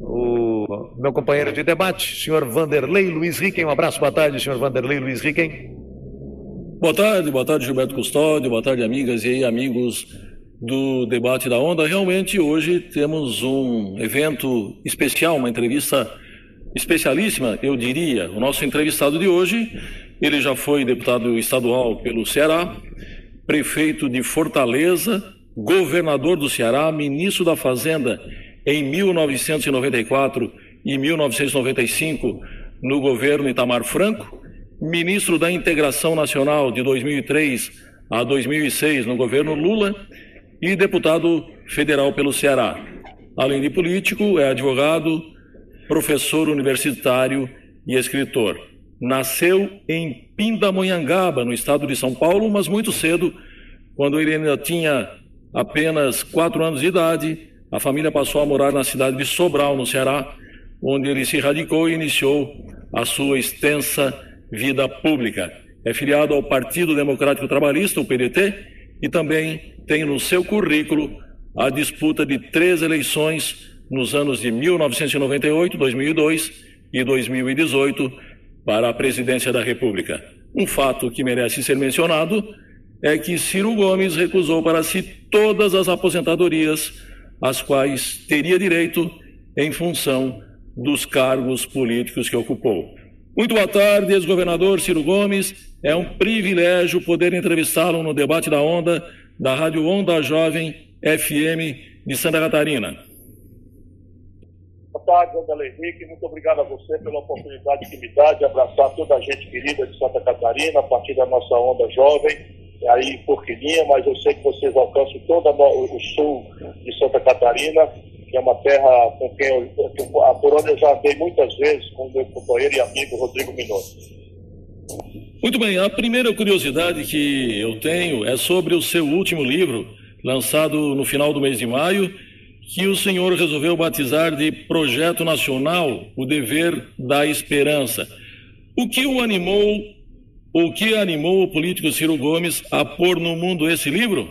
o meu companheiro de debate, senhor Vanderlei Luiz Riquem. Um abraço, boa tarde, senhor Vanderlei Luiz Riquem. Boa tarde, boa tarde, Gilberto Custódio, boa tarde, amigas e amigos do Debate da Onda. Realmente, hoje temos um evento especial, uma entrevista especialíssima, eu diria. O nosso entrevistado de hoje, ele já foi deputado estadual pelo Ceará, prefeito de Fortaleza, governador do Ceará, ministro da Fazenda em 1994 e 1995 no governo Itamar Franco, ministro da Integração Nacional de 2003 a 2006 no governo Lula e deputado federal pelo Ceará. Além de político, é advogado, professor universitário e escritor. Nasceu em Pindamonhangaba, no estado de São Paulo, mas muito cedo, quando ele ainda tinha apenas quatro anos de idade, a família passou a morar na cidade de Sobral, no Ceará, onde ele se radicou e iniciou a sua extensa vida pública. É filiado ao Partido Democrático Trabalhista, o PDT, e também tem no seu currículo a disputa de três eleições nos anos de 1998, 2002 e 2018 para a presidência da República. Um fato que merece ser mencionado é que Ciro Gomes recusou para si todas as aposentadorias às quais teria direito em função dos cargos políticos que ocupou. Muito boa tarde, ex-governador Ciro Gomes. É um privilégio poder entrevistá-lo no debate da Onda, da Rádio Onda Jovem FM de Santa Catarina. Boa tarde, André Henrique. Muito obrigado a você pela oportunidade que me dá de abraçar toda a gente querida de Santa Catarina, a partir da nossa Onda Jovem aí Porquilinha, mas eu sei que vocês alcançam todo o sul de Santa Catarina, que é uma terra com quem eu, por onde eu já andei muitas vezes com meu companheiro e amigo Rodrigo Minotto. Muito bem, a primeira curiosidade que eu tenho é sobre o seu último livro, lançado no final do mês de maio, que o senhor resolveu batizar de Projeto Nacional O Dever da Esperança. O que o animou o que animou o político Ciro Gomes a pôr no mundo esse livro?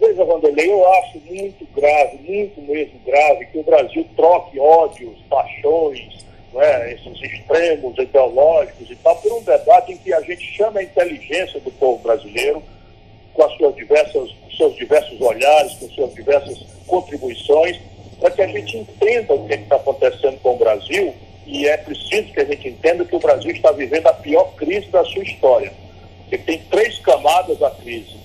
Veja, Vanderlei, eu acho muito grave, muito mesmo grave, que o Brasil troque ódios, paixões, é, esses extremos ideológicos e tal, por um debate em que a gente chama a inteligência do povo brasileiro, com as suas diversas, com seus diversos olhares, com suas diversas contribuições, para que a gente entenda o que é está acontecendo com o Brasil e é preciso que a gente entenda que o Brasil está vivendo a pior crise da sua história. Ele tem três camadas da crise.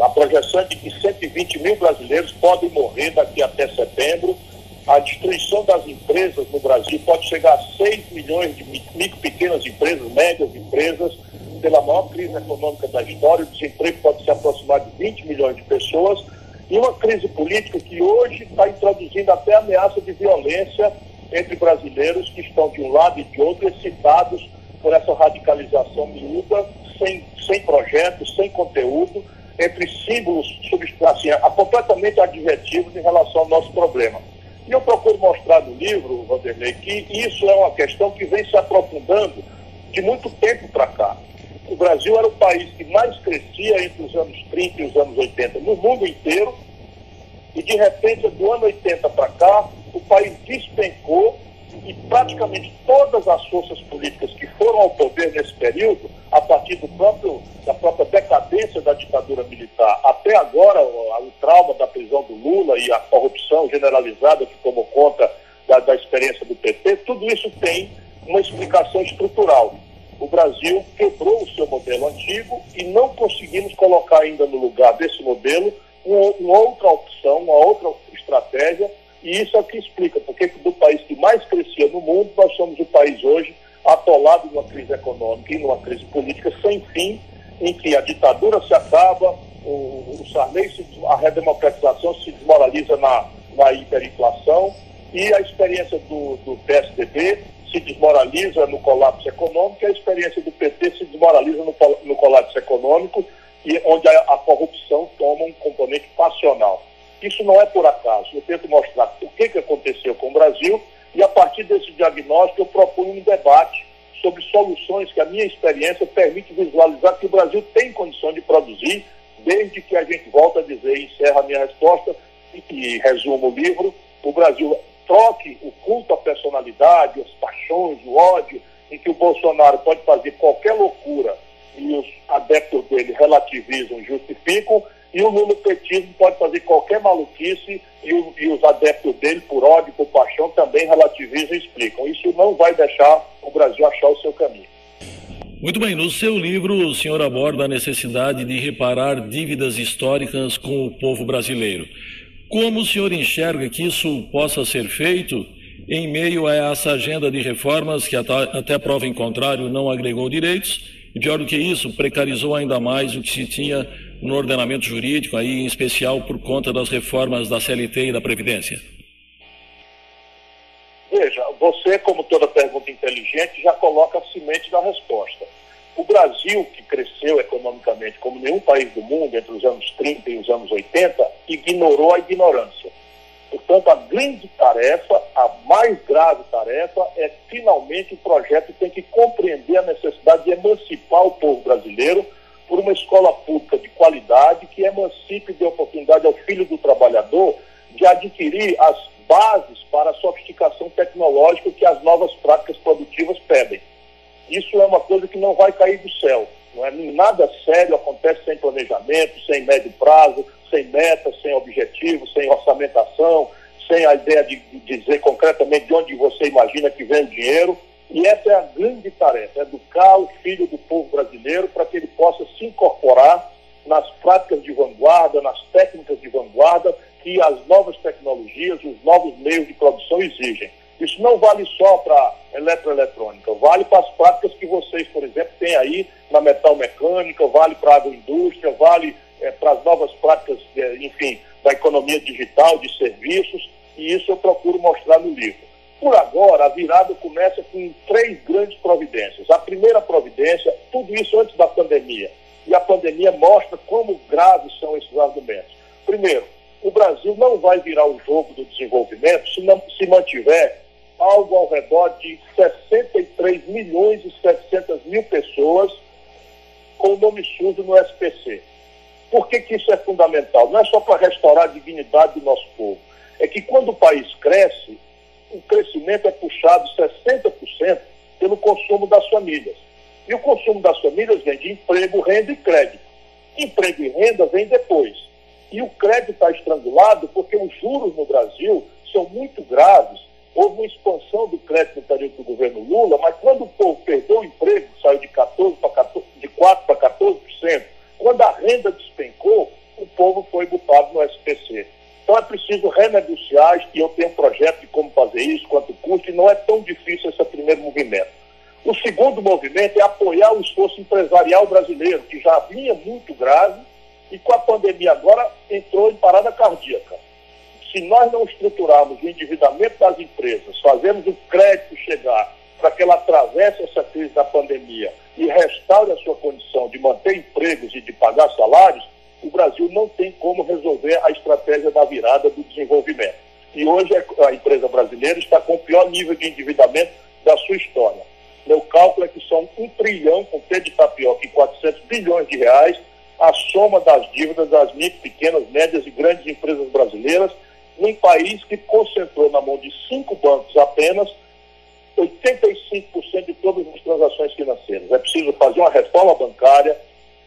A projeção é de que 120 mil brasileiros podem morrer daqui até setembro. A destruição das empresas no Brasil pode chegar a 6 milhões de micro, pequenas empresas, médias empresas, pela maior crise econômica da história. O desemprego pode se aproximar de 20 milhões de pessoas. E uma crise política que hoje está introduzindo até ameaça de violência entre brasileiros que estão de um lado e de outro excitados por essa radicalização miúda, sem, sem projeto, sem conteúdo, entre símbolos assim, completamente adjetivos em relação ao nosso problema. E eu procuro mostrar no livro, Vanderlei, que isso é uma questão que vem se aprofundando de muito tempo para cá. O Brasil era o país que mais crescia entre os anos 30 e os anos 80 no mundo inteiro, e de repente, do ano 80 para cá, o país despencou e praticamente todas as forças políticas que foram ao poder nesse período, a partir do próprio, da própria decadência da ditadura militar, até agora o, o trauma da prisão do Lula e a corrupção generalizada que tomou conta da, da experiência do PT, tudo isso tem uma explicação estrutural. O Brasil quebrou o seu modelo antigo e não conseguimos colocar ainda no lugar desse modelo uma, uma outra opção, uma outra estratégia e isso é o que explica porque do país que mais crescia no mundo, nós somos o país hoje atolado numa crise econômica e numa crise política sem fim, em que a ditadura se acaba, o, o Sarney, se, a redemocratização se desmoraliza na, na hiperinflação e a experiência do, do PSDB se desmoraliza no colapso econômico e a experiência do PT se desmoraliza no, no colapso econômico, e onde a, a corrupção toma um componente passional. Isso não é por acaso. Eu tento mostrar o que, que aconteceu com o Brasil e, a partir desse diagnóstico, eu proponho um debate sobre soluções que a minha experiência permite visualizar que o Brasil tem condição de produzir, desde que a gente volta a dizer, e encerra a minha resposta, e, e resumo o livro, o Brasil troque o culto à personalidade, as paixões, o ódio, em que o Bolsonaro pode fazer qualquer loucura e os adeptos dele relativizam, justificam, e o Lula petismo pode fazer qualquer maluquice e, o, e, os adeptos dele, por ódio, por paixão, também relativizam e explicam. Isso não vai deixar o Brasil achar o seu caminho. Muito bem, no seu livro o senhor aborda a necessidade de reparar dívidas históricas com o povo brasileiro. Como o senhor enxerga que isso possa ser feito em meio a essa agenda de reformas que até prova em contrário não agregou direitos e pior do que isso, precarizou ainda mais o que se tinha no ordenamento jurídico, aí em especial por conta das reformas da CLT e da Previdência? Veja, você, como toda pergunta inteligente, já coloca a semente da resposta. O Brasil, que cresceu economicamente como nenhum país do mundo entre os anos 30 e os anos 80, ignorou a ignorância. Portanto, a grande tarefa, a mais grave tarefa, é finalmente o projeto tem que compreender a necessidade de emancipar o povo brasileiro por uma escola pública de qualidade que emancipe de oportunidade ao filho do trabalhador de adquirir as bases para a sofisticação tecnológica que as novas práticas produtivas pedem. Isso é uma coisa que não vai cair do céu. Não é nada sério acontece sem planejamento, sem médio prazo, sem metas, sem objetivos, sem orçamentação, sem a ideia de, de dizer concretamente de onde você imagina que vem o dinheiro. E essa é a grande tarefa, educar o filho do povo brasileiro para que ele possa se incorporar nas práticas de vanguarda, nas técnicas de vanguarda que as novas tecnologias, os novos meios de produção exigem. Isso não vale só para eletroeletrônica, vale para as práticas que vocês, por exemplo, têm aí na metal mecânica, vale para a agroindústria, vale é, para as novas práticas, é, enfim, da economia digital, de serviços, e isso eu procuro mostrar no livro. Por agora, a virada começa com três grandes providências. A primeira providência, tudo isso antes da pandemia. E a pandemia mostra como graves são esses argumentos. Primeiro, o Brasil não vai virar o jogo do desenvolvimento se não se mantiver algo ao redor de 63 milhões e 700 mil pessoas com o nome sujo no SPC. Por que, que isso é fundamental? Não é só para restaurar a dignidade do nosso povo. É que quando o país cresce, o crescimento é puxado 60% pelo consumo das famílias. E o consumo das famílias vem de emprego, renda e crédito. Emprego e renda vem depois. E o crédito está estrangulado porque os juros no Brasil são muito graves. Houve uma expansão do crédito no período do governo Lula, mas quando o povo perdeu o emprego, saiu de, 14 para 14, de 4% para 14%, quando a renda despencou, o povo foi botado no SPC. Então é preciso renegociar, e eu tenho um projeto de como fazer isso, quanto custa, e não é tão difícil esse primeiro movimento. O segundo movimento é apoiar o esforço empresarial brasileiro, que já vinha muito grave, e com a pandemia agora entrou em parada cardíaca. Se nós não estruturarmos o endividamento das empresas, fazermos o crédito chegar para que ela atravesse essa crise da pandemia e restaure a sua condição de manter empregos e de pagar salários, o Brasil não tem como resolver a estratégia da virada do desenvolvimento. E hoje a empresa brasileira está com o pior nível de endividamento da sua história. Meu cálculo é que são um trilhão, com T de tapioca, e 400 bilhões de reais, a soma das dívidas das micro, pequenas, médias e grandes empresas brasileiras, num país que concentrou na mão de cinco bancos apenas 85% de todas as transações financeiras. É preciso fazer uma reforma bancária,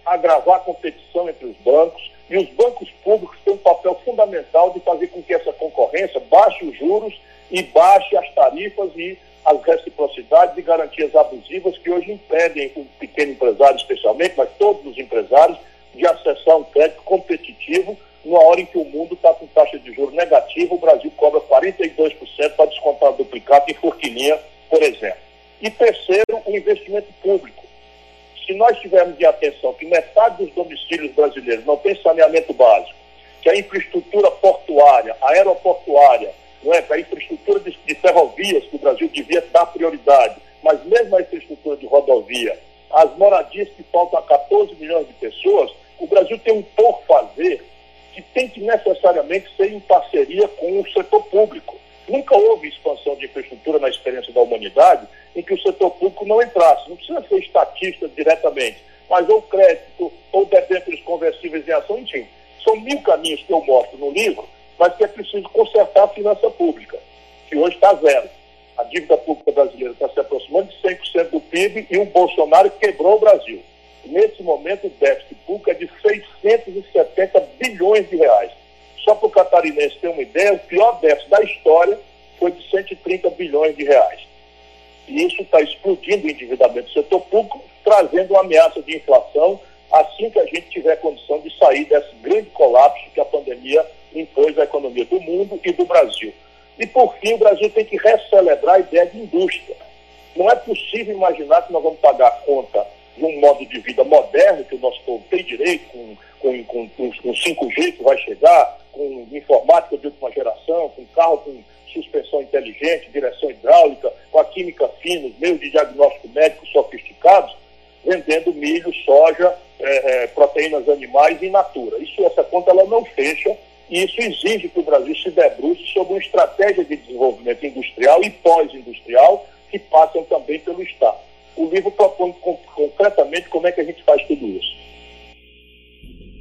agravar a competição entre os bancos, e os bancos públicos têm um papel fundamental de fazer com que essa concorrência baixe os juros e baixe as tarifas e as reciprocidades e garantias abusivas que hoje impedem o pequeno empresário, especialmente, mas todos os empresários, de acessar um crédito competitivo numa hora em que o mundo está com taxa de juros negativa, o Brasil cobra 42% para descontar duplicado e forquilinha, por exemplo. E terceiro, o investimento público se nós tivermos de atenção que metade dos domicílios brasileiros não tem saneamento básico, que a infraestrutura portuária, aeroportuária, não é? a infraestrutura de, de ferrovias que o Brasil devia dar prioridade, mas mesmo a infraestrutura de rodovia, as moradias que faltam a 14 milhões de pessoas, o Brasil tem um por fazer que tem que necessariamente ser em parceria com o setor público. Nunca houve expansão de infraestrutura na experiência da humanidade em que o setor público não entrasse. Não precisa ser estatista diretamente, mas ou crédito, ou debêntures conversíveis em ação, enfim. São mil caminhos que eu mostro no livro mas que é preciso consertar a finança pública, que hoje está zero. A dívida pública brasileira está se aproximando de 100% do PIB e o Bolsonaro quebrou o Brasil. Nesse momento, o déficit público é de 670 bilhões de reais. Só para o catarinense ter uma ideia, o pior déficit da história foi de 130 bilhões de reais. E isso está explodindo o endividamento do setor público, trazendo uma ameaça de inflação assim que a gente tiver condição de sair desse grande colapso que a pandemia impôs à economia do mundo e do Brasil. E, por fim, o Brasil tem que recelebrar a ideia de indústria. Não é possível imaginar que nós vamos pagar a conta de um modo de vida moderno, que o nosso povo tem direito, com, com, com, com 5G que vai chegar, com informática de última geração, com carro com suspensão inteligente, direção hidráulica, com a química fina, os meios de diagnóstico médico sofisticados, vendendo milho, soja, é, é, proteínas animais e natura. Isso, essa conta ela não fecha e isso exige que o Brasil se debruce sobre uma estratégia de desenvolvimento industrial e pós-industrial que passam também pelo Estado. O livro propõe concretamente como é que a gente faz tudo isso.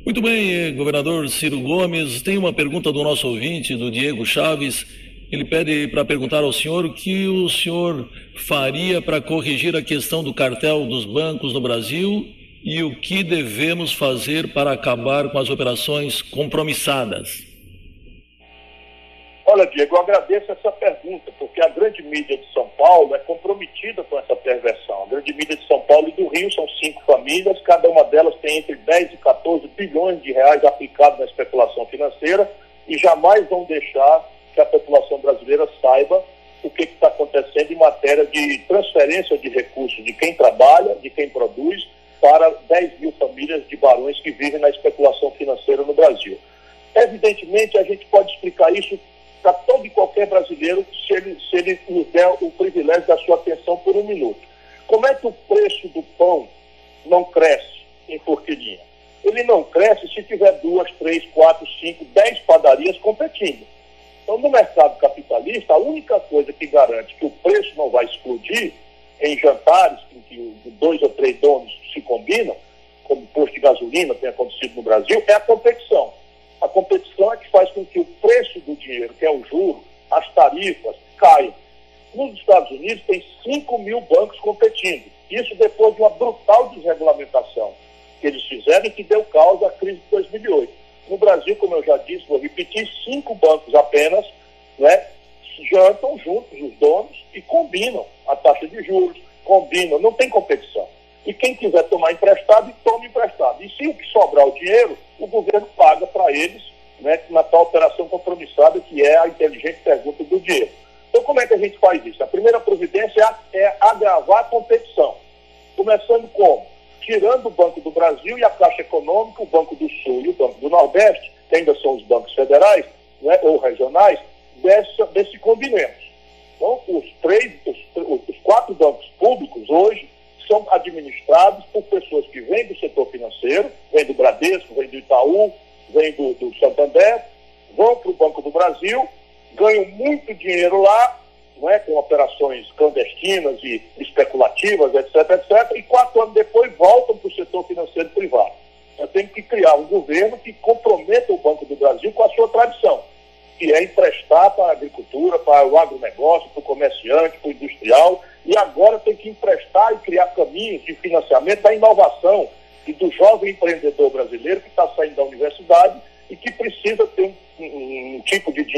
Muito bem, governador Ciro Gomes. Tem uma pergunta do nosso ouvinte, do Diego Chaves. Ele pede para perguntar ao senhor o que o senhor faria para corrigir a questão do cartel dos bancos no Brasil e o que devemos fazer para acabar com as operações compromissadas? Olha, Diego, eu agradeço essa pergunta, porque a grande mídia de São Paulo é comprometida com essa perversão. A grande mídia de São Paulo e do Rio são cinco famílias, cada uma delas tem entre 10 e 14 bilhões de reais aplicados na especulação financeira e jamais vão deixar que a população brasileira saiba o que está acontecendo em matéria de transferência de recursos de quem trabalha, de quem produz para 10 mil famílias de barões que vivem na especulação financeira no Brasil. Evidentemente, a gente pode explicar isso para todo e qualquer brasileiro se ele, se ele nos der o privilégio da sua atenção por um minuto. Como é que o preço do pão não cresce em Forquilinha? Ele não cresce se tiver duas, três, quatro, cinco, dez padarias competindo. Então, no mercado capitalista, a única coisa que garante que o preço não vai explodir em jantares em que dois ou três donos se combinam, como posto de gasolina tem acontecido no Brasil, é a competição. A competição é que faz com que o preço do dinheiro, que é o juro, as tarifas, caiam. Nos Estados Unidos tem 5 mil bancos competindo. Isso depois de uma brutal desregulamentação que eles fizeram e que deu causa à crise de 2008. No Brasil, como eu já disse, vou repetir, cinco bancos apenas né, jantam juntos os donos e combinam a taxa de juros, combinam, não tem competição. E quem quiser tomar emprestado, toma emprestado. E se o que sobrar o dinheiro, governo paga para eles né, na tal operação compromissada, que é a inteligente pergunta do dinheiro. Então, como é que a gente faz isso? A primeira providência é agravar a competição. Começando como? Tirando o Banco do Brasil e a Caixa Econômica, o Banco do Sul e o Banco do Nordeste,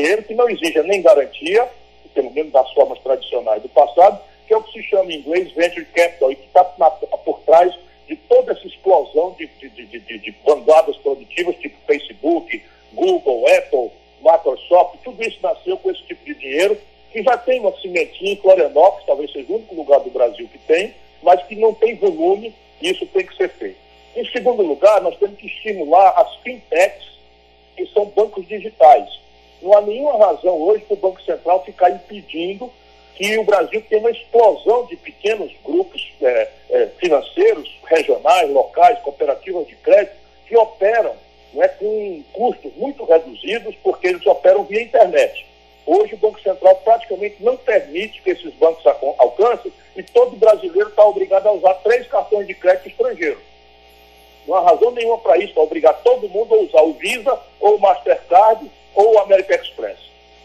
dinheiro que não exija nem garantia, pelo menos das formas tradicionais do passado, que é o que se chama em inglês venture capital e que está por trás de toda essa explosão de, de, de, de, de vanguardas produtivas, tipo Facebook, Google, Apple, Microsoft, tudo isso nasceu com esse tipo de dinheiro, que já tem uma cimentinha em Florianópolis, talvez seja o único lugar do Brasil que tem, mas que não tem volume e isso tem que ser feito. Em segundo lugar, nós temos que estimular as fintechs, que são bancos digitais. Não há nenhuma razão hoje para o Banco Central ficar impedindo que o Brasil tenha uma explosão de pequenos grupos é, é, financeiros, regionais, locais, cooperativas de crédito, que operam né, com custos muito reduzidos, porque eles operam via internet. Hoje o Banco Central praticamente não permite que esses bancos alcancem e todo brasileiro está obrigado a usar três cartões de crédito estrangeiros. Não há razão nenhuma para isso, para obrigar todo mundo a usar o Visa ou o Mastercard ou American Express.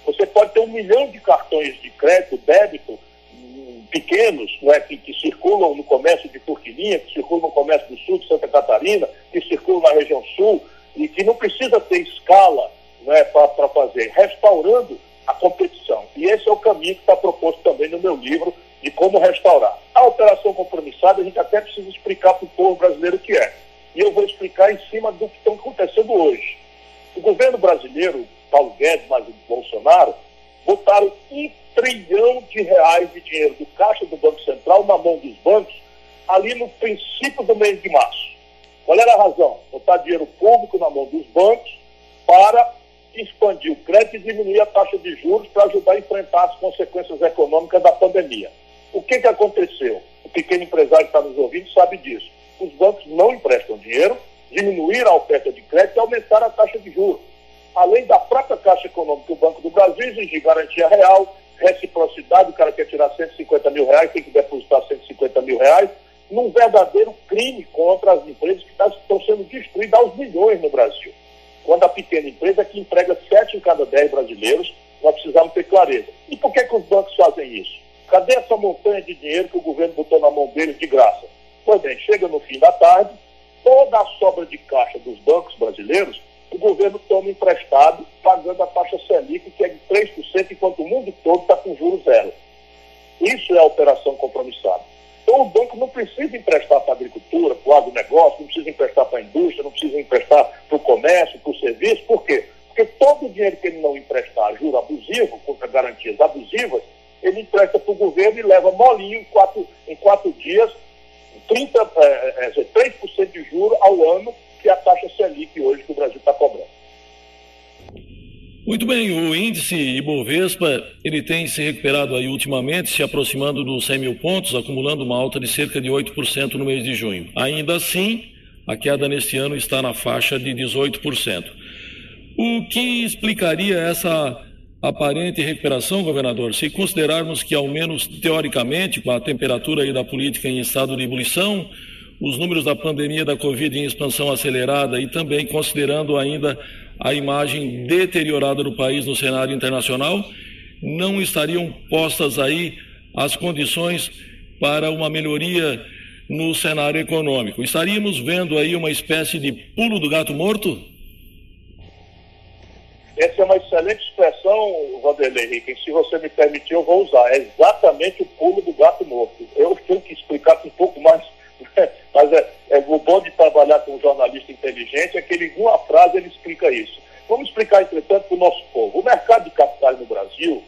Você pode ter um milhão de cartões de crédito, débito, hum, pequenos, não é, que, que, circulam no comércio de Turquininha, que circulam no comércio do sul de Santa Catarina, que circulam na região sul, e que não precisa ter escala não é, para fazer, restaurando a competição. E esse é o caminho que está proposto também no meu livro de como restaurar. A operação compromissada, a gente até precisa explicar para o povo brasileiro o que é. E eu vou explicar em cima do que está acontecendo hoje. O governo brasileiro, Paulo Guedes, mas o Bolsonaro, botaram um trilhão de reais de dinheiro do caixa do Banco Central na mão dos bancos ali no princípio do mês de março. Qual era a razão? Botar dinheiro público na mão dos bancos para expandir o crédito e diminuir a taxa de juros para ajudar a enfrentar as consequências econômicas da pandemia. O que, que aconteceu? O pequeno empresário que está nos ouvindo sabe disso. Os bancos não emprestam dinheiro, diminuíram a oferta de crédito e aumentaram a taxa de juros. Além da própria Caixa Econômica, o Banco do Brasil exigir garantia real, reciprocidade, o cara quer tirar 150 mil reais, tem que depositar 150 mil reais, num verdadeiro crime contra as empresas que estão sendo destruídas aos milhões no Brasil. Quando a pequena empresa que emprega 7 em cada 10 brasileiros, nós precisamos ter clareza. E por que, que os bancos fazem isso? Cadê essa montanha de dinheiro que o governo botou na mão deles de graça? Pois bem, chega no fim da tarde, toda a sobra de caixa dos bancos brasileiros, o governo toma emprestado, pagando a taxa Selic, que é de 3%, enquanto o mundo todo está com juros zero. Isso é a operação compromissada. Então, o banco não precisa emprestar para a agricultura, para o agronegócio, não precisa emprestar para a indústria, não precisa emprestar para o comércio, para o serviço. Por quê? Porque todo o dinheiro que ele não emprestar, juro abusivo, contra garantias abusivas, ele empresta para o governo e leva molinho em quatro, em quatro dias 30, é, é, 3% de juro ao ano, que é a taxa Selic hoje que o Brasil está cobrando. Muito bem, o índice Ibovespa, ele tem se recuperado aí ultimamente, se aproximando dos 100 mil pontos, acumulando uma alta de cerca de 8% no mês de junho. Ainda assim, a queda neste ano está na faixa de 18%. O que explicaria essa aparente recuperação, governador, se considerarmos que, ao menos teoricamente, com a temperatura aí da política em estado de ebulição, os números da pandemia da Covid em expansão acelerada e também considerando ainda a imagem deteriorada do país no cenário internacional, não estariam postas aí as condições para uma melhoria no cenário econômico. Estaríamos vendo aí uma espécie de pulo do gato morto? Essa é uma excelente expressão, Vanderlei Henrique. Se você me permitir, eu vou usar. É exatamente o pulo do gato morto. Eu tenho que explicar com um pouco mais. Mas é, é, o bom de trabalhar com um jornalista inteligente é que ele, em uma frase, ele explica isso. Vamos explicar, entretanto, para o nosso povo. O mercado de capitais no Brasil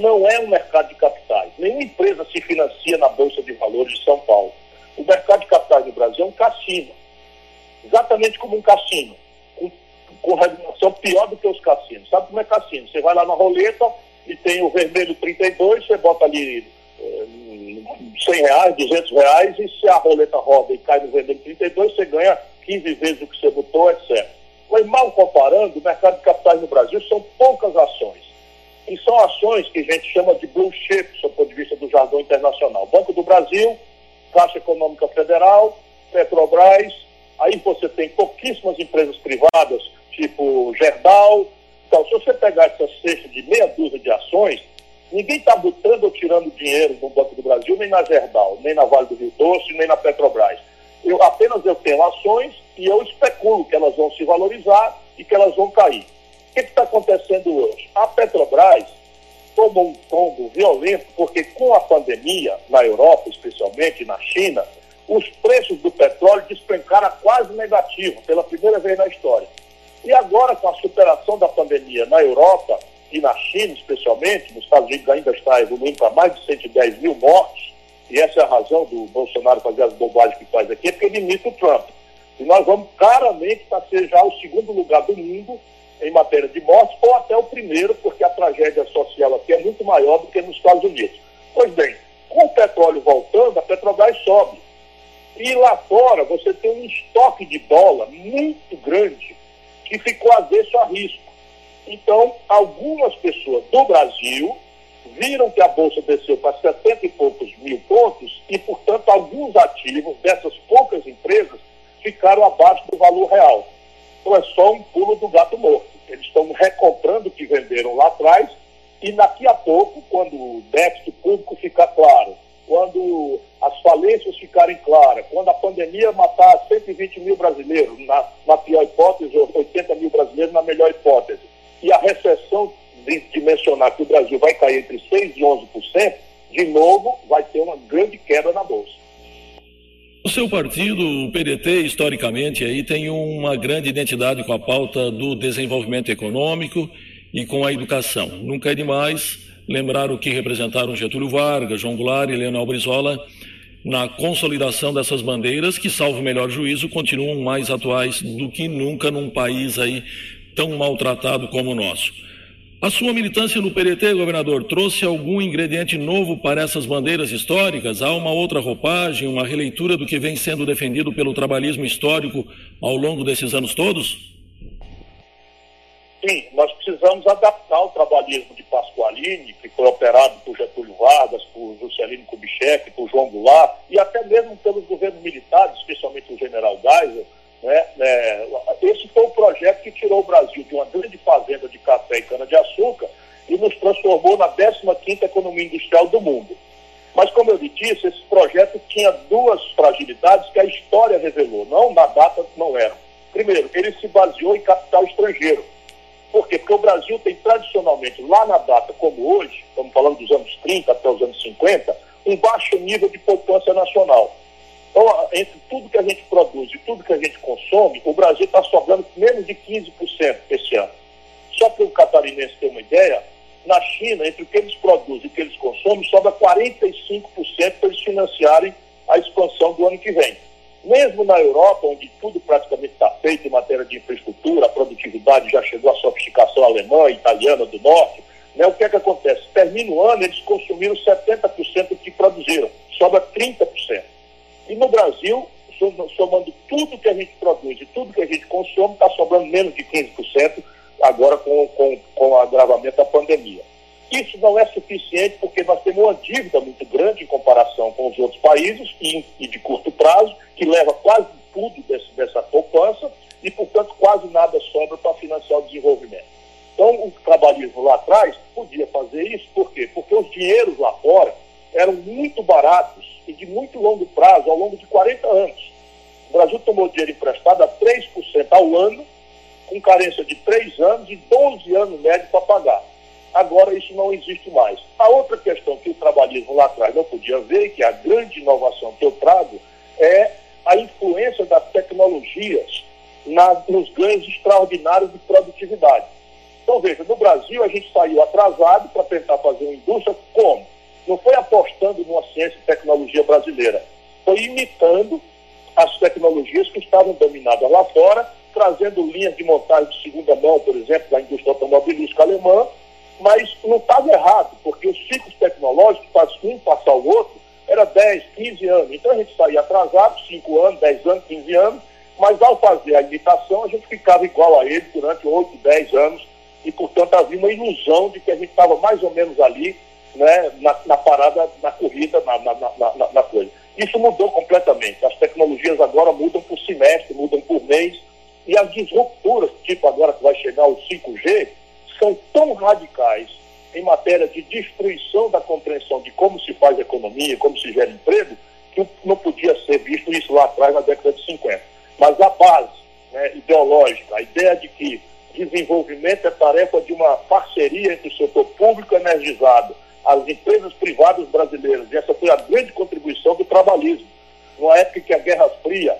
não é um mercado de capitais. Nenhuma empresa se financia na Bolsa de Valores de São Paulo. O mercado de capitais no Brasil é um cassino. Exatamente como um cassino com regulação pior do que os cassinos. Sabe como é cassino? Você vai lá na roleta e tem o vermelho 32, você bota ali 100 reais, 200 reais, e se a roleta roda e cai no vermelho 32, você ganha 15 vezes o que você botou, etc. Mas mal comparando, o mercado de capitais no Brasil são poucas ações. E são ações que a gente chama de blue chip, do ponto de vista do jargão internacional. Banco do Brasil, Caixa Econômica Federal, Petrobras, aí você tem pouquíssimas empresas privadas tipo Gerdau. Então, se você pegar essa cesta de meia dúzia de ações, ninguém está botando ou tirando dinheiro no Banco do Brasil, nem na Gerdau, nem na Vale do Rio Doce, nem na Petrobras. Eu, apenas eu tenho ações e eu especulo que elas vão se valorizar e que elas vão cair. O que está acontecendo hoje? A Petrobras tomou um tombo violento, porque com a pandemia, na Europa, especialmente na China, os preços do petróleo despencaram quase negativo, pela primeira vez na história. E agora, com a superação da pandemia na Europa e na China, especialmente, nos Estados Unidos ainda está evoluindo para mais de 110 mil mortes, e essa é a razão do Bolsonaro fazer as bobagens que faz aqui, é porque ele imita o Trump. E nós vamos claramente para ser já o segundo lugar do mundo em matéria de mortes, ou até o primeiro, porque a tragédia social aqui é muito maior do que nos Estados Unidos. Pois bem, com o petróleo voltando, a Petrobras sobe. E lá fora você tem um estoque de dólar muito grande que ficou avesso a risco. Então, algumas pessoas do Brasil viram que a Bolsa desceu para 70 e poucos mil pontos e, portanto, alguns ativos dessas poucas empresas ficaram abaixo do valor real. Então, é só um pulo do gato morto. eles estão recomprando o que venderam lá atrás, e daqui a pouco, quando o déficit público ficar claro, quando as falências ficarem claras, quando a pandemia matar 120 mil brasileiros, na, na pior hipótese, ou 80 mil brasileiros na melhor hipótese, e a recessão de, de mencionar que o Brasil vai cair entre 6% e 11%, de novo vai ter uma grande queda na Bolsa. O seu partido, o PDT, historicamente, aí tem uma grande identidade com a pauta do desenvolvimento econômico e com a educação. Nunca é demais lembrar o que representaram Getúlio Vargas, João Goulart e Leonel Brizola na consolidação dessas bandeiras que, salvo melhor juízo, continuam mais atuais do que nunca num país aí tão maltratado como o nosso. A sua militância no PDT, governador, trouxe algum ingrediente novo para essas bandeiras históricas? Há uma outra roupagem, uma releitura do que vem sendo defendido pelo trabalhismo histórico ao longo desses anos todos? Sim, nós precisamos adaptar o trabalhismo de Pasqualini, que foi operado por Getúlio Vargas, por Juscelino Kubitschek, por João Goulart, e até mesmo pelos governos militares, economia industrial do mundo. Mas, como eu lhe disse, esse projeto tinha duas fragilidades que a história revelou. Não, na data não eram. Primeiro, ele se baseou em capital estrangeiro por quê? Porque o Brasil tem tradicionalmente, lá na data como hoje, estamos falando dos anos 30 até os anos 50, um baixo nível de a expansão do ano que vem. Mesmo na Europa, onde tudo praticamente está feito em matéria de infraestrutura, a produtividade já chegou à sofisticação alemã, italiana do norte, né, o que é que acontece? Termina o ano, eles consumiram 70% do que produziram, sobra 30%. E no Brasil, somando tudo que a gente produz e tudo que a gente consome, está sobrando menos de 15% agora com, com, com o agravamento da pandemia. Isso não é suficiente porque nós temos uma dívida muito grande em comparação com os outros países e, e de curto prazo, que leva quase tudo desse, dessa poupança e, portanto, quase nada sobra para financiar o desenvolvimento. Então, o trabalhismo lá atrás podia fazer isso, por quê? Porque os dinheiros lá fora eram muito baratos e de muito longo prazo, ao longo de 40 anos. O Brasil tomou dinheiro emprestado a 3% ao ano, com carência de 3 anos e 12 anos médio para pagar. Agora isso não existe mais. A outra questão que o trabalhismo lá atrás não podia ver, que é a grande inovação que eu trago, é a influência das tecnologias na, nos ganhos extraordinários de produtividade. Então, veja, no Brasil a gente saiu atrasado para tentar fazer uma indústria como? Não foi apostando numa ciência e tecnologia brasileira, foi imitando as tecnologias que estavam dominadas lá fora, trazendo linhas de montagem de segunda mão, por exemplo, da indústria automobilística alemã, mas não estava errado, porque os ciclos tecnológicos, um passar o outro, era 10, 15 anos. Então a gente saía atrasado, 5 anos, 10 anos, 15 anos, mas ao fazer a imitação, a gente ficava igual a ele durante 8, 10 anos, e portanto havia uma ilusão de que a gente estava mais ou menos ali, né, na, na parada, na corrida, na, na, na, na coisa. Isso mudou completamente. As tecnologias agora mudam por semestre, mudam por mês, e as disrupturas, tipo agora que vai chegar o 5G, são tão radicais em matéria de destruição da compreensão de como se faz economia, como se gera emprego, que não podia ser visto isso lá atrás, na década de 50. Mas a base né, ideológica, a ideia de que desenvolvimento é tarefa de uma parceria entre o setor público energizado, as empresas privadas brasileiras, e essa foi a grande contribuição do trabalhismo. Numa época que a Guerra Fria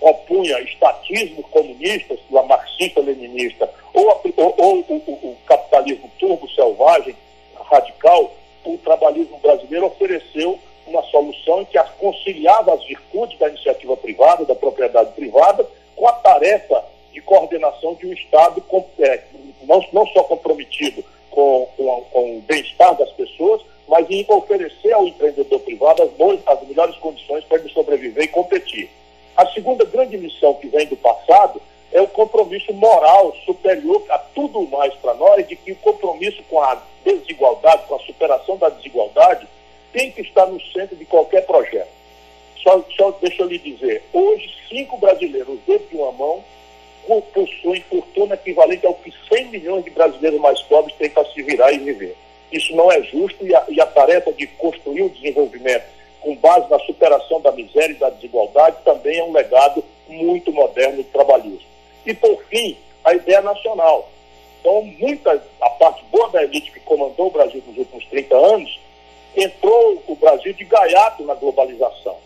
opunha estatismo comunista, marxista-leninista, ou, ou, ou o, o, capitalismo turbo selvagem, radical, o trabalhismo brasileiro ofereceu uma solução que conciliava as virtudes da iniciativa privada, da propriedade privada, com a tarefa de coordenação de um Estado é, não, não só comprometido com, com, com o bem-estar das pessoas, mas em oferecer ao empreendedor privado as, boas, as melhores condições para ele sobreviver e competir. A segunda grande missão que vem do passado é o compromisso moral superior a tudo mais para nós, de que o compromisso com a desigualdade, com a superação da desigualdade, tem que estar no centro de qualquer projeto. Só, só deixa eu lhe dizer, hoje cinco brasileiros, dentro de uma mão, possuem fortuna equivalente ao que 100 milhões de brasileiros mais pobres têm para se virar e viver. Isso não é justo e a, e a tarefa de construir o desenvolvimento com base na superação da miséria e da desigualdade também é um legado muito moderno e trabalhista. E, por fim, a ideia nacional. Então, muita, a parte boa da elite que comandou o Brasil nos últimos 30 anos entrou o Brasil de gaiato na globalização.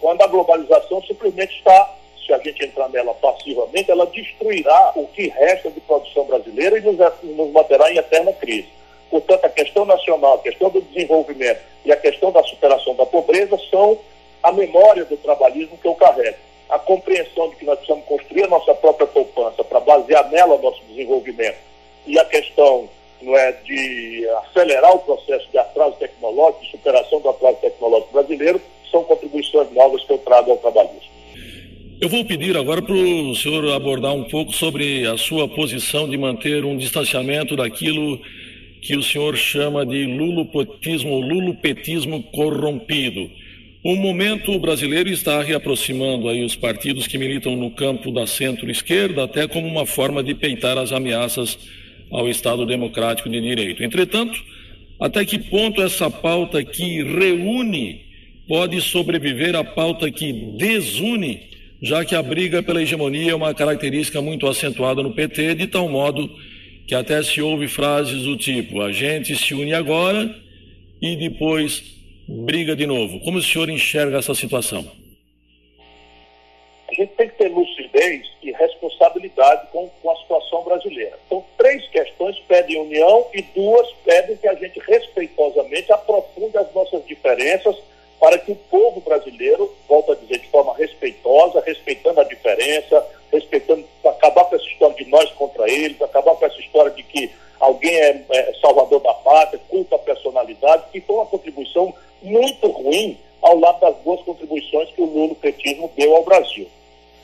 Quando a globalização simplesmente está, se a gente entrar nela passivamente, ela destruirá o que resta de produção brasileira e nos, nos manterá em eterna crise. Portanto, a questão nacional, a questão do desenvolvimento e a questão da superação da pobreza são a memória do trabalhismo que eu carrego. A compreensão de que nós precisamos construir a nossa própria poupança para basear nela o nosso desenvolvimento e a questão não é, de acelerar o processo Eu vou pedir agora para o senhor abordar um pouco sobre a sua posição de manter um distanciamento daquilo que o senhor chama de lulopetismo ou lulopetismo corrompido. O momento brasileiro está reaproximando aí os partidos que militam no campo da centro-esquerda, até como uma forma de peitar as ameaças ao Estado democrático de direito. Entretanto, até que ponto essa pauta que reúne pode sobreviver à pauta que desune, já que a briga pela hegemonia é uma característica muito acentuada no PT, de tal modo que até se ouve frases do tipo: a gente se une agora e depois briga de novo. Como o senhor enxerga essa situação? A gente tem que ter lucidez e responsabilidade com, com a situação brasileira. Então, três questões pedem união e duas pedem que a gente respeitosamente aprofunde as nossas diferenças para que o povo brasileiro, volto a dizer, de forma respeitosa, respeitando a diferença, respeitando, acabar com essa história de nós contra eles, acabar com essa história de que alguém é, é salvador da pátria, culpa a personalidade, que foi uma contribuição muito ruim ao lado das boas contribuições que o Lula petismo deu ao Brasil.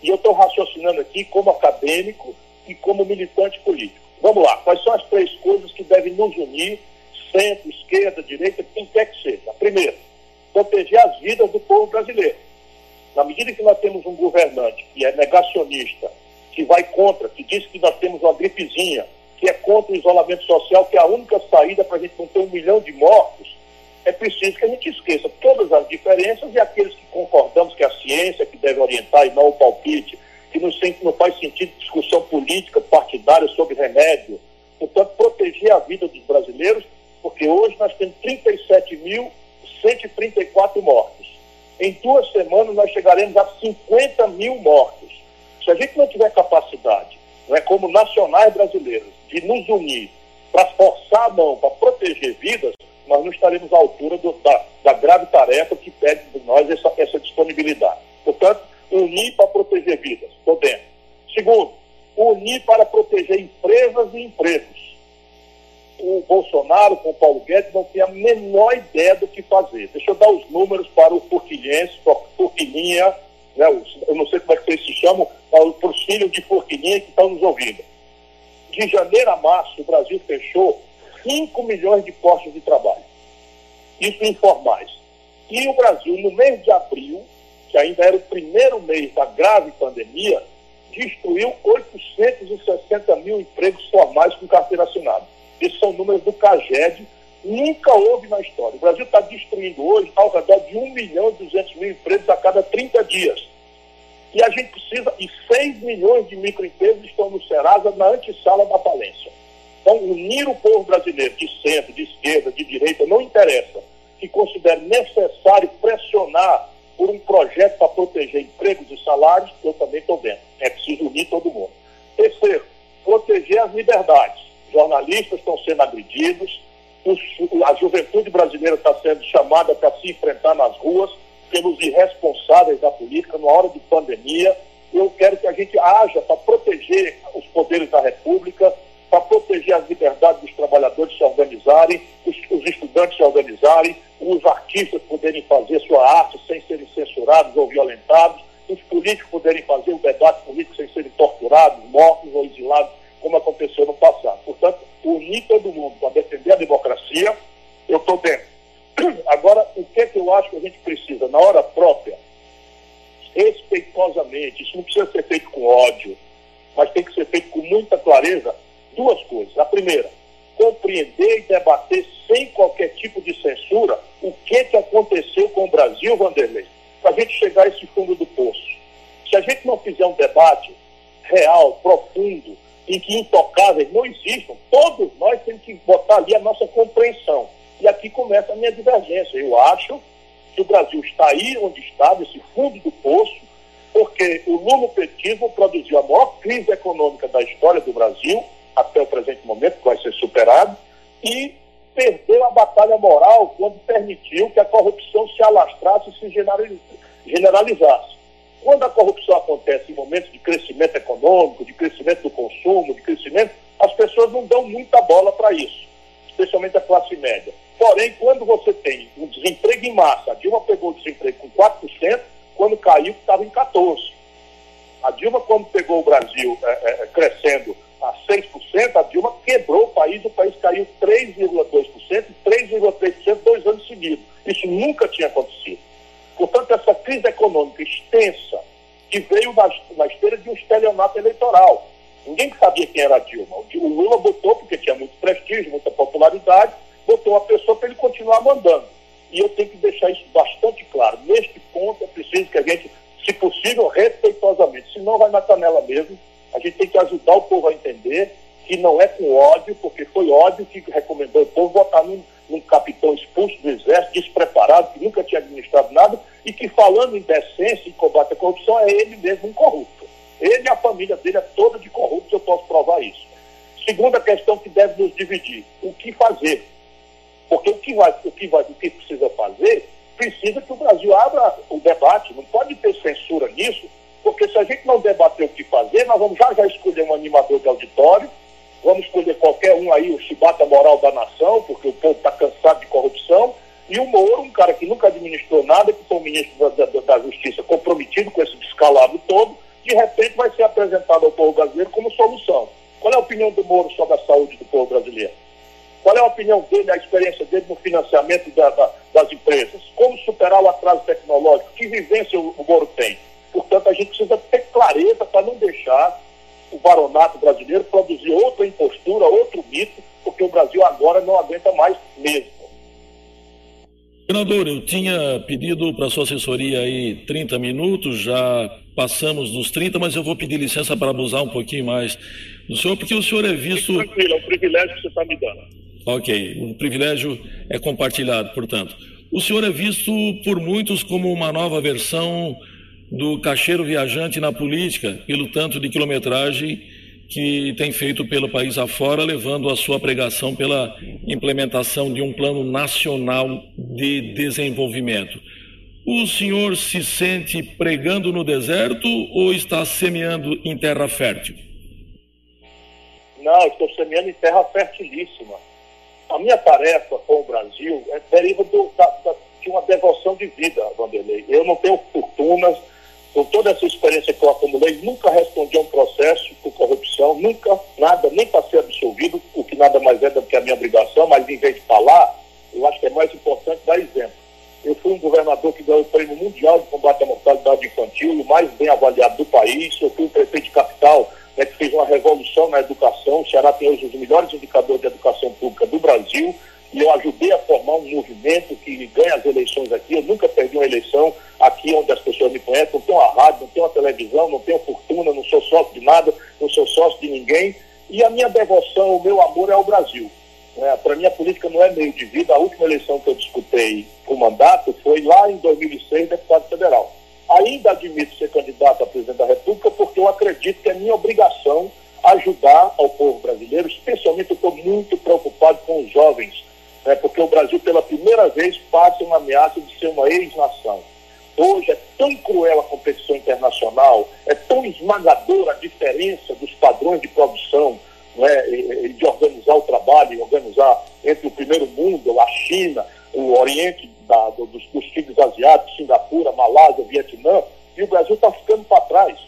E eu estou raciocinando aqui como acadêmico e como militante político. Vamos lá, quais são as três coisas que devem nos unir, centro, esquerda, direita, quem quer que seja? Primeiro, proteger as vidas do povo brasileiro. Na medida que nós temos um governante que é negacionista, que vai contra, que diz que nós temos uma gripezinha, que é contra o isolamento social, que é a única saída para a gente não ter um milhão de mortos, é preciso que a gente esqueça todas as diferenças e aqueles que concordamos que a ciência que deve orientar e não o palpite, que não, não faz sentido discussão política, partidária sobre remédio. Portanto, proteger a vida dos brasileiros, porque hoje nós temos 37.134 mortos. Em duas semanas nós chegaremos a 50 mil mortos. Se a gente não tiver capacidade, não é, como nacionais brasileiros, de nos unir para forçar a mão, para proteger vidas, nós não estaremos à altura do, da, da, grave tarefa que pede de nós essa, essa disponibilidade. Portanto, unir para proteger vidas, estou dentro. Segundo, unir para proteger empresas e empregos. O Bolsonaro com o Paulo Guedes não tem a menor ideia do que fazer. Deixa eu dar os números para o Forquilhense, Forquilinha, né, eu não sei como é que vocês se chamam, para os filhos de Forquilinha que estão nos ouvindo. De janeiro a março, o Brasil fechou 5 milhões de postos de trabalho. Isso informais. E o Brasil, no mês de abril, que ainda era o primeiro mês da grave pandemia, destruiu 860 mil empregos formais com carteira assinada. Esses são números do CAGED, nunca houve na história. O Brasil está destruindo hoje ao redor de 1 milhão e 200 mil empregos a cada 30 dias. E a gente precisa, e 6 milhões de microempresas estão no Serasa na antessala da falência. Então, unir o povo brasileiro de centro, de esquerda, de direita, não interessa. Que considere necessário pressionar por um projeto para proteger empregos e salários, eu também estou dentro. É preciso unir todo mundo. Terceiro, proteger as liberdades. Jornalistas estão sendo agredidos, os, a juventude brasileira está sendo chamada para se enfrentar nas ruas pelos irresponsáveis da política numa hora de pandemia. Eu quero que a gente haja para proteger os poderes da República, para proteger as liberdades dos trabalhadores se organizarem, os, os, estudantes se organizarem, os artistas poderem fazer sua arte sem serem censurados ou violentados, os políticos poderem fazer o debate político sem serem torturados, mortos ou exilados, como aconteceu no passado. Portanto, unir todo mundo para defender a democracia, eu estou dentro. Agora, o que é que eu acho que a gente precisa, na hora própria, respeitosamente, isso não precisa ser feito com ódio, mas tem que ser feito com muita clareza duas coisas. A primeira, compreender e debater sem qualquer tipo de censura o que, que aconteceu com o Brasil, Vanderlei, para a gente chegar a esse fundo do poço. Se a gente não fizer um debate real, profundo, em que intocáveis não existam, todos nós temos que botar ali a nossa compreensão. E aqui começa a minha divergência. Eu acho que o Brasil está aí onde está, nesse fundo do poço, porque o lulopetismo produziu a maior crise econômica da história do Brasil, até o presente momento, que vai ser superado, e perdeu a batalha moral quando permitiu que a corrupção se alastrasse e se generalizasse. Quando a corrupção acontece em momentos de crescimento econômico, de crescimento do consumo, de crescimento, as pessoas não dão muita bola para isso, especialmente a classe média. Porém, quando você tem um desemprego em massa, a Dilma pegou o desemprego com 4%, quando caiu estava em 14%. A Dilma, quando pegou o Brasil é, é, crescendo a 6%, a Dilma quebrou o país, o país caiu 3,2% e 3,3% dois anos seguidos. Isso nunca tinha acontecido. Portanto, essa crise econômica extensa, que veio na, na esteira de um estelionato eleitoral. Ninguém sabia quem era Dilma. O Lula botou, porque tinha muito prestígio, muita popularidade, botou uma pessoa para ele continuar mandando. E eu tenho que deixar isso bastante claro. Neste ponto, é preciso que a gente, se possível, respeitosamente, senão vai na canela mesmo, a gente tem que ajudar o povo a entender que não é com ódio, porque foi ódio que recomendou o povo votar num, num capitão expulso do exército, despreparado, que nunca tinha administrado nada, e que falando em decência e combate à corrupção, é ele mesmo um corrupto. Ele e a família dele é toda de corruptos, eu posso provar isso. Segunda questão que deve nos dividir, o que fazer? Porque o que, vai, o, que vai, o que precisa fazer, precisa que o Brasil abra o debate, não pode ter censura nisso, porque se a gente não debater o que fazer, nós vamos já já escolher um animador de auditório, vamos escolher qualquer um aí, o chibata moral da nação, porque o povo está cansado de corrupção, e o Moro, um cara que nunca administrou nada, que foi o ministro da, da, da Justiça comprometido com esse descalabro todo, de repente vai ser apresentado ao povo brasileiro como solução. Qual é a opinião do Moro sobre a saúde do povo brasileiro? Qual é a opinião dele, a experiência dele no financiamento da, da, das empresas? Como superar o atraso tecnológico? Que vivência o, o Moro tem? Portanto, a gente precisa ter clareza para não deixar o baronato brasileiro produzir outra impostura, outro mito, porque o Brasil agora não aguenta mais mesmo. Senador, eu tinha pedido para a sua assessoria aí 30 minutos, já passamos dos 30, mas eu vou pedir licença para abusar um pouquinho mais do senhor, porque o senhor é visto. Tranquilo, é um privilégio que você está me dando. Ok, o privilégio é compartilhado, portanto. O senhor é visto por muitos como uma nova versão do cacheiro viajante na política, pelo tanto de quilometragem que tem feito pelo país afora, levando a sua pregação pela implementação de um plano nacional de desenvolvimento. O senhor se sente pregando no deserto ou está semeando em terra fértil? Não, estou semeando em terra fertilíssima a minha tarefa com o Brasil é, deriva do, da, da, de uma devoção de vida, Vanderlei. Eu não tenho fortunas, com toda essa experiência que eu acumulei, nunca respondi a um processo por corrupção, nunca, nada, nem para ser absolvido, o que nada mais é do que a minha obrigação, mas em vez de falar, eu acho que é mais importante dar exemplo. Eu fui um governador que ganhou o Prêmio Mundial de Combate à Mortalidade Infantil, o mais bem avaliado do país. Eu fui um prefeito de capital né, que fez uma revolução na educação. O Ceará tem hoje os melhores indicadores de educação pública do Brasil. Eu ajudei a formar um movimento que ganha as eleições aqui. Eu nunca perdi uma eleição aqui onde as pessoas me conhecem. Não tenho uma rádio, não tenho uma televisão, não tenho fortuna, não sou sócio de nada, não sou sócio de ninguém. E a minha devoção, o meu amor é ao Brasil. É, Para mim, a política não é meio de vida. A última eleição que eu disputei o mandato foi lá em 2006, deputado federal. Ainda admito ser candidato a presidente da República porque eu acredito que é minha obrigação ajudar ao povo brasileiro, especialmente eu estou muito preocupado com os jovens, né, porque o Brasil pela primeira vez passa uma ameaça de ser uma ex-nação. Hoje é tão cruel a competição internacional, é tão esmagadora a diferença dos padrões de produção, né, de organizar o trabalho, organizar entre o primeiro mundo, a China, o Oriente da, do, dos, dos asiáticos, Singapura, Malásia, Vietnã, e o Brasil está ficando para trás.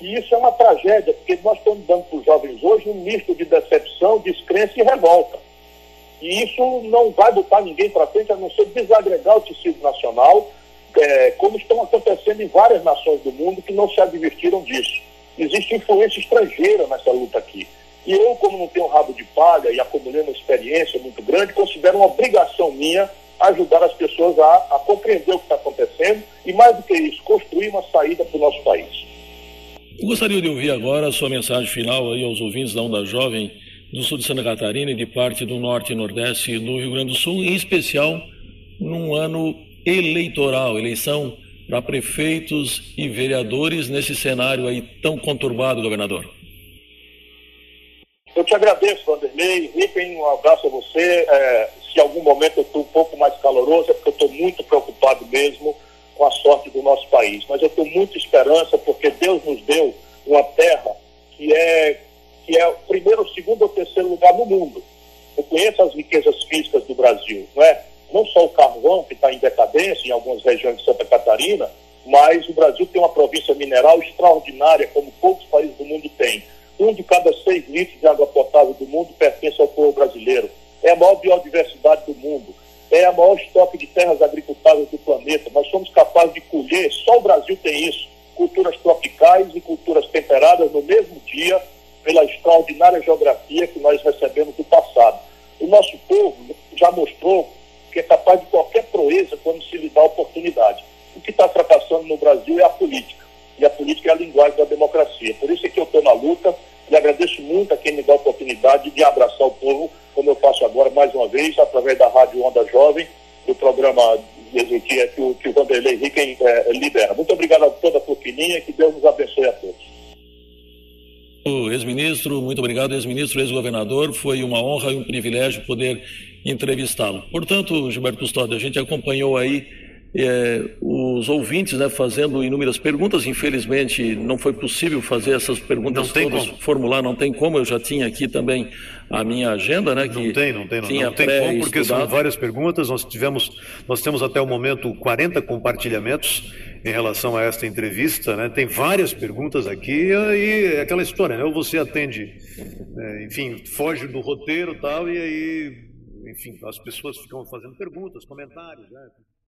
E isso é uma tragédia, porque nós estamos dando para os jovens hoje um misto de decepção, descrença e revolta. E isso não vai botar ninguém para frente, a não ser desagregar o tecido nacional, é, como estão acontecendo em várias nações do mundo que não se advertiram disso. existe influência estrangeira nessa luta aqui. E eu, como não tenho rabo de palha e acumulei uma experiência muito grande, considero uma obrigação minha ajudar as pessoas a, a compreender o que está acontecendo e, mais do que isso, construir uma saída para o nosso país. Eu gostaria de ouvir agora a sua mensagem final aí aos ouvintes da Onda Jovem do sul de Santa Catarina e de parte do norte e nordeste do Rio Grande do Sul, em especial num ano eleitoral, eleição para prefeitos e vereadores nesse cenário aí tão conturbado, governador. Eu te agradeço, Vanderlei. Ripen, um abraço a você. É, se em algum momento eu estou um pouco mais caloroso, é porque eu estou muito preocupado mesmo com a sorte do nosso país. Mas eu tenho muita esperança, porque Deus nos deu uma terra que é, que é o primeiro, segundo ou terceiro lugar no mundo. Eu conheço as riquezas físicas do Brasil, não é? Não só o carvão, que está em decadência em algumas regiões de Santa Catarina, mas o Brasil tem uma província mineral extraordinária, como poucos países do mundo têm um de cada seis litros de água potável do mundo pertence ao povo brasileiro. É a maior biodiversidade do mundo. É a maior estoque de terras agricultáveis do planeta. Nós somos capazes de colher, só o Brasil tem isso, culturas tropicais e culturas temperadas no mesmo dia, extraordinária geografia que nós recebemos ex-ministro, ex-governador. Foi uma honra e um privilégio poder entrevistá-lo. Portanto, Gilberto Custódio, a gente acompanhou aí é, os ouvintes né, fazendo inúmeras perguntas. Infelizmente, não foi possível fazer essas perguntas todas, como. formular, não tem como. Eu já tinha aqui também a minha agenda, né? Não tem, não tem, não, não tem como, porque são várias perguntas. Nós tivemos, nós temos até o momento 40 compartilhamentos em relação a esta entrevista, né? Tem várias perguntas aqui e é aquela história, né? Ou você atende, é, enfim, foge do roteiro tal, e aí, enfim, as pessoas ficam fazendo perguntas, comentários, né?